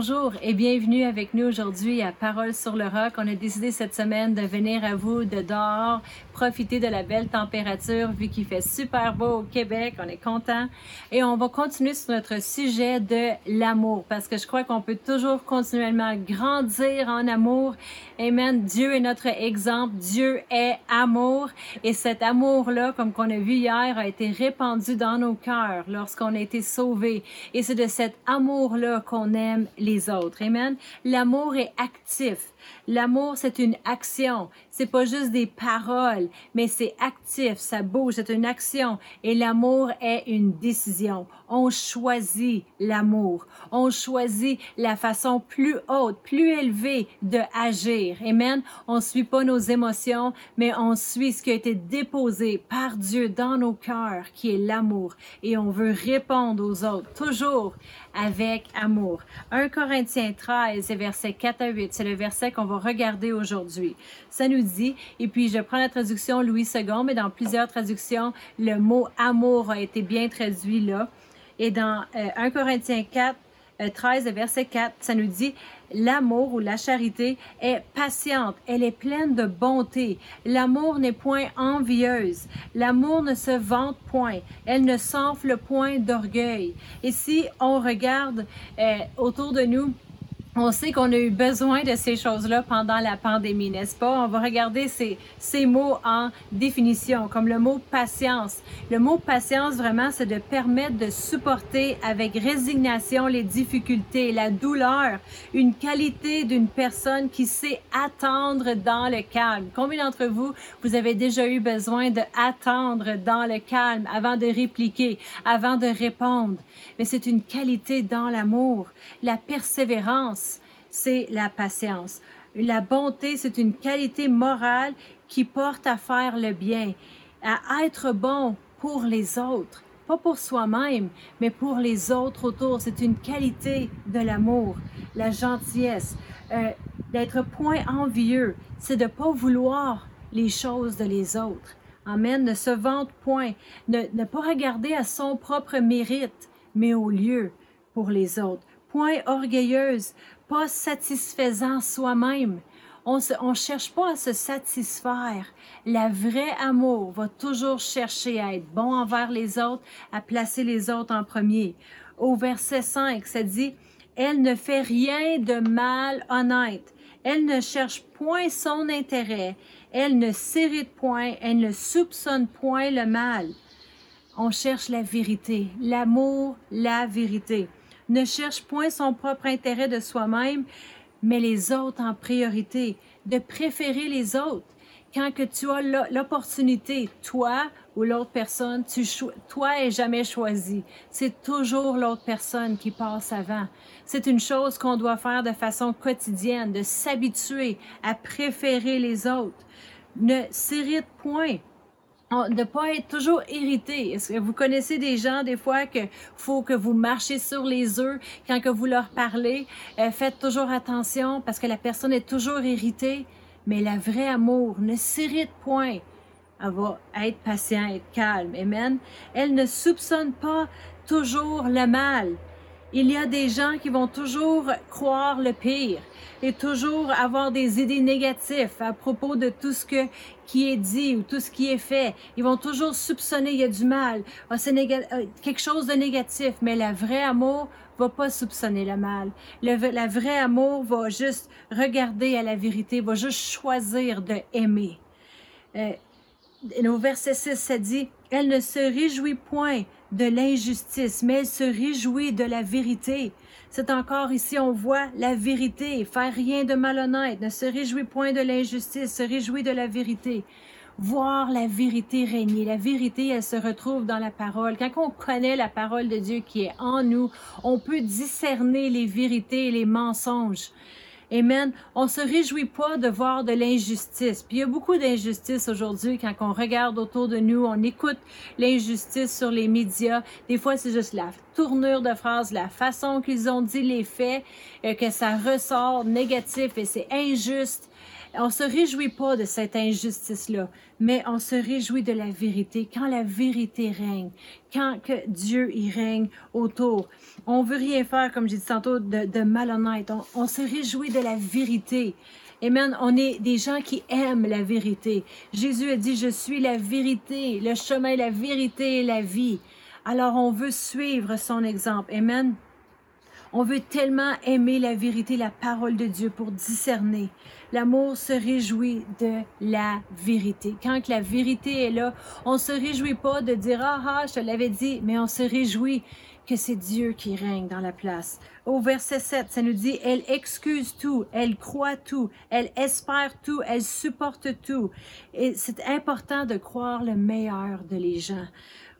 Bonjour et bienvenue avec nous aujourd'hui à Parole sur le roc. On a décidé cette semaine de venir à vous de dehors, profiter de la belle température vu qu'il fait super beau au Québec. On est content et on va continuer sur notre sujet de l'amour parce que je crois qu'on peut toujours continuellement grandir en amour. Amen. Dieu est notre exemple. Dieu est amour et cet amour-là, comme qu'on a vu hier, a été répandu dans nos cœurs lorsqu'on a été sauvés. Et c'est de cet amour-là qu'on aime les autres. Amen. L'amour est actif. L'amour, c'est une action. C'est pas juste des paroles, mais c'est actif, ça bouge, c'est une action. Et l'amour est une décision. On choisit l'amour. On choisit la façon plus haute, plus élevée de agir. Amen. On suit pas nos émotions, mais on suit ce qui a été déposé par Dieu dans nos cœurs, qui est l'amour. Et on veut répondre aux autres, toujours avec amour. 1 Corinthiens 13, verset 4 à 8, c'est le verset qu'on va regarder aujourd'hui. Ça nous et puis je prends la traduction Louis II, mais dans plusieurs traductions, le mot amour a été bien traduit là. Et dans 1 euh, Corinthiens 4, 13, euh, verset 4, ça nous dit, l'amour ou la charité est patiente, elle est pleine de bonté. L'amour n'est point envieuse. L'amour ne se vante point. Elle ne s'enfle point d'orgueil. Et si on regarde euh, autour de nous, on sait qu'on a eu besoin de ces choses-là pendant la pandémie, n'est-ce pas? On va regarder ces, ces mots en définition, comme le mot patience. Le mot patience, vraiment, c'est de permettre de supporter avec résignation les difficultés, la douleur, une qualité d'une personne qui sait attendre dans le calme. Combien d'entre vous, vous avez déjà eu besoin de attendre dans le calme avant de répliquer, avant de répondre? Mais c'est une qualité dans l'amour, la persévérance c'est la patience. La bonté, c'est une qualité morale qui porte à faire le bien, à être bon pour les autres, pas pour soi-même, mais pour les autres autour. C'est une qualité de l'amour, la gentillesse, euh, d'être point envieux, c'est de pas vouloir les choses de les autres. Amen. Ne se vante point, ne, ne pas regarder à son propre mérite, mais au lieu pour les autres point orgueilleuse, pas satisfaisant soi-même. On ne cherche pas à se satisfaire. La vraie amour va toujours chercher à être bon envers les autres, à placer les autres en premier. Au verset 5, ça dit, Elle ne fait rien de mal honnête. Elle ne cherche point son intérêt. Elle ne s'irrite point. Elle ne soupçonne point le mal. On cherche la vérité, l'amour, la vérité ne cherche point son propre intérêt de soi-même, mais les autres en priorité, de préférer les autres. Quand que tu as l'opportunité, toi ou l'autre personne, tu toi est jamais choisi. C'est toujours l'autre personne qui passe avant. C'est une chose qu'on doit faire de façon quotidienne, de s'habituer à préférer les autres. Ne s'irrite point de ne pas être toujours irrité. Est-ce que vous connaissez des gens, des fois, que faut que vous marchez sur les œufs quand que vous leur parlez? Euh, faites toujours attention parce que la personne est toujours irritée. Mais la vraie amour ne s'irrite point. Elle va être patient, être calme. Amen. Elle ne soupçonne pas toujours le mal. Il y a des gens qui vont toujours croire le pire et toujours avoir des idées négatives à propos de tout ce que, qui est dit ou tout ce qui est fait. Ils vont toujours soupçonner il y a du mal, ah, c'est euh, quelque chose de négatif, mais la vraie amour va pas soupçonner le mal. Le, la vraie amour va juste regarder à la vérité, va juste choisir de aimer. Euh, au verset 6, ça dit, elle ne se réjouit point de l'injustice, mais elle se réjouit de la vérité. C'est encore ici, on voit la vérité, faire rien de malhonnête, ne se réjouit point de l'injustice, se réjouit de la vérité. Voir la vérité régner. La vérité, elle se retrouve dans la parole. Quand on connaît la parole de Dieu qui est en nous, on peut discerner les vérités et les mensonges. Amen. On se réjouit pas de voir de l'injustice. Puis il y a beaucoup d'injustice aujourd'hui quand on regarde autour de nous, on écoute l'injustice sur les médias. Des fois, c'est juste la tournure de phrase, la façon qu'ils ont dit les faits, euh, que ça ressort négatif et c'est injuste. On se réjouit pas de cette injustice-là, mais on se réjouit de la vérité. Quand la vérité règne, quand que Dieu y règne autour, on veut rien faire, comme j'ai dit tantôt, de, de malhonnête. On, on se réjouit de la vérité. Amen. On est des gens qui aiment la vérité. Jésus a dit, je suis la vérité, le chemin, la vérité et la vie. Alors on veut suivre son exemple. Amen. On veut tellement aimer la vérité, la parole de Dieu pour discerner. L'amour se réjouit de la vérité. Quand la vérité est là, on se réjouit pas de dire ah ah, je te l'avais dit, mais on se réjouit que c'est Dieu qui règne dans la place. Au verset 7, ça nous dit, elle excuse tout, elle croit tout, elle espère tout, elle supporte tout. Et c'est important de croire le meilleur de les gens.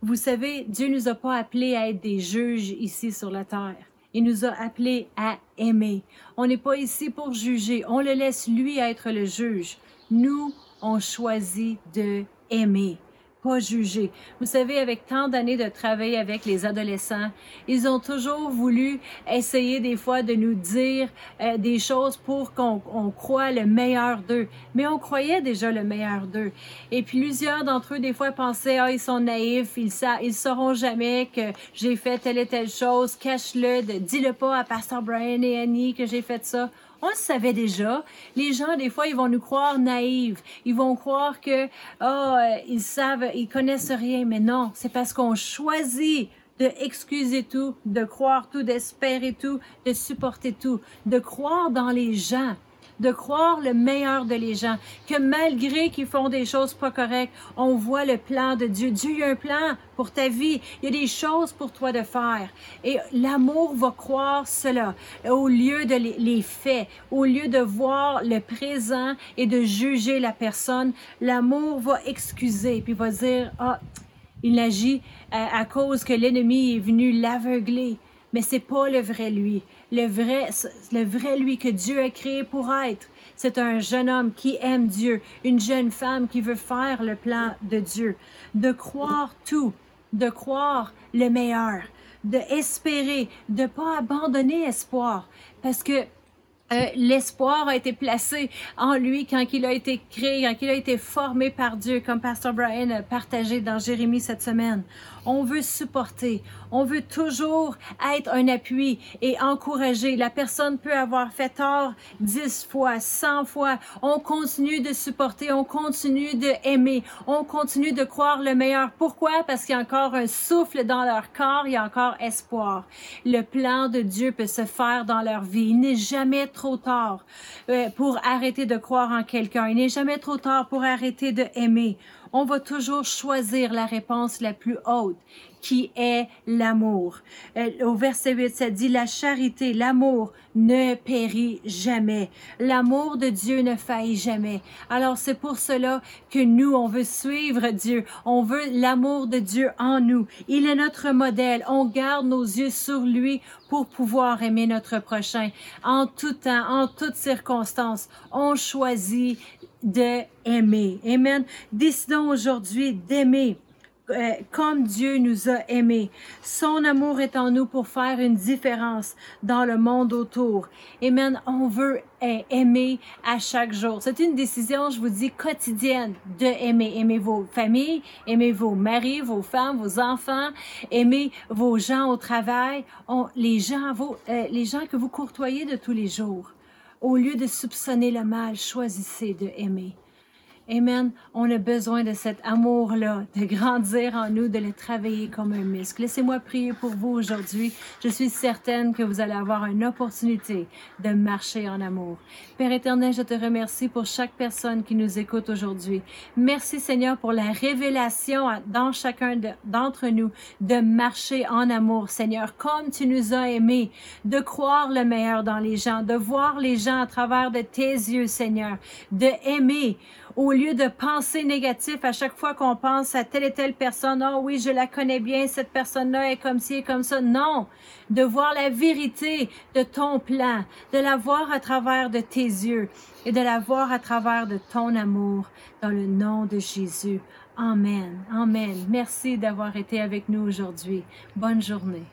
Vous savez, Dieu nous a pas appelés à être des juges ici sur la terre. Il nous a appelés à aimer. On n'est pas ici pour juger. On le laisse lui être le juge. Nous, on choisit de aimer pas juger. Vous savez, avec tant d'années de travail avec les adolescents, ils ont toujours voulu essayer des fois de nous dire euh, des choses pour qu'on on croit le meilleur d'eux. Mais on croyait déjà le meilleur d'eux. Et plusieurs d'entre eux, des fois, pensaient, ah, ils sont naïfs, ils, sa ils sauront jamais que j'ai fait telle et telle chose, cache-le, dis-le pas à Pasteur Brian et Annie que j'ai fait ça. On le savait déjà. Les gens, des fois, ils vont nous croire naïves. Ils vont croire que, oh, ils savent, ils connaissent rien. Mais non, c'est parce qu'on choisit de excuser tout, de croire tout, d'espérer tout, de supporter tout, de croire dans les gens de croire le meilleur de les gens, que malgré qu'ils font des choses pas correctes, on voit le plan de Dieu. Dieu a un plan pour ta vie. Il y a des choses pour toi de faire. Et l'amour va croire cela au lieu de les faits, au lieu de voir le présent et de juger la personne. L'amour va excuser puis va dire, ah, il agit à, à cause que l'ennemi est venu l'aveugler. Mais c'est pas le vrai lui le vrai, le vrai lui que Dieu a créé pour être. C'est un jeune homme qui aime Dieu, une jeune femme qui veut faire le plan de Dieu, de croire tout, de croire le meilleur, de espérer, de pas abandonner espoir, parce que euh, l'espoir a été placé en lui quand il a été créé, quand il a été formé par Dieu, comme Pastor Brian a partagé dans Jérémie cette semaine. On veut supporter, on veut toujours être un appui et encourager. La personne peut avoir fait tort dix fois, cent fois. On continue de supporter, on continue de aimer, on continue de croire le meilleur. Pourquoi? Parce qu'il y a encore un souffle dans leur corps, il y a encore espoir. Le plan de Dieu peut se faire dans leur vie. Il n'est jamais trop tard euh, pour arrêter de croire en quelqu'un. Il n'est jamais trop tard pour arrêter de aimer on va toujours choisir la réponse la plus haute, qui est l'amour. Euh, au verset 8, ça dit, la charité, l'amour ne périt jamais. L'amour de Dieu ne faillit jamais. Alors c'est pour cela que nous, on veut suivre Dieu. On veut l'amour de Dieu en nous. Il est notre modèle. On garde nos yeux sur lui pour pouvoir aimer notre prochain. En tout temps, en toutes circonstances, on choisit de aimer. Amen. Décidons aujourd'hui d'aimer euh, comme Dieu nous a aimés. Son amour est en nous pour faire une différence dans le monde autour. Amen. On veut aimer à chaque jour. C'est une décision, je vous dis, quotidienne de aimer. Aimer vos familles, aimer vos maris, vos femmes, vos enfants, aimer vos gens au travail, les gens, vos, euh, les gens que vous courtoyez de tous les jours. Au lieu de soupçonner le mal, choisissez de aimer. Amen. On a besoin de cet amour-là, de grandir en nous, de le travailler comme un muscle. Laissez-moi prier pour vous aujourd'hui. Je suis certaine que vous allez avoir une opportunité de marcher en amour. Père éternel, je te remercie pour chaque personne qui nous écoute aujourd'hui. Merci Seigneur pour la révélation dans chacun d'entre nous de marcher en amour, Seigneur, comme tu nous as aimés, de croire le meilleur dans les gens, de voir les gens à travers de tes yeux, Seigneur, de aimer au lieu de penser négatif à chaque fois qu'on pense à telle et telle personne, oh oui, je la connais bien, cette personne-là est comme ci et comme ça. Non, de voir la vérité de ton plan, de la voir à travers de tes yeux et de la voir à travers de ton amour dans le nom de Jésus. Amen. Amen. Merci d'avoir été avec nous aujourd'hui. Bonne journée.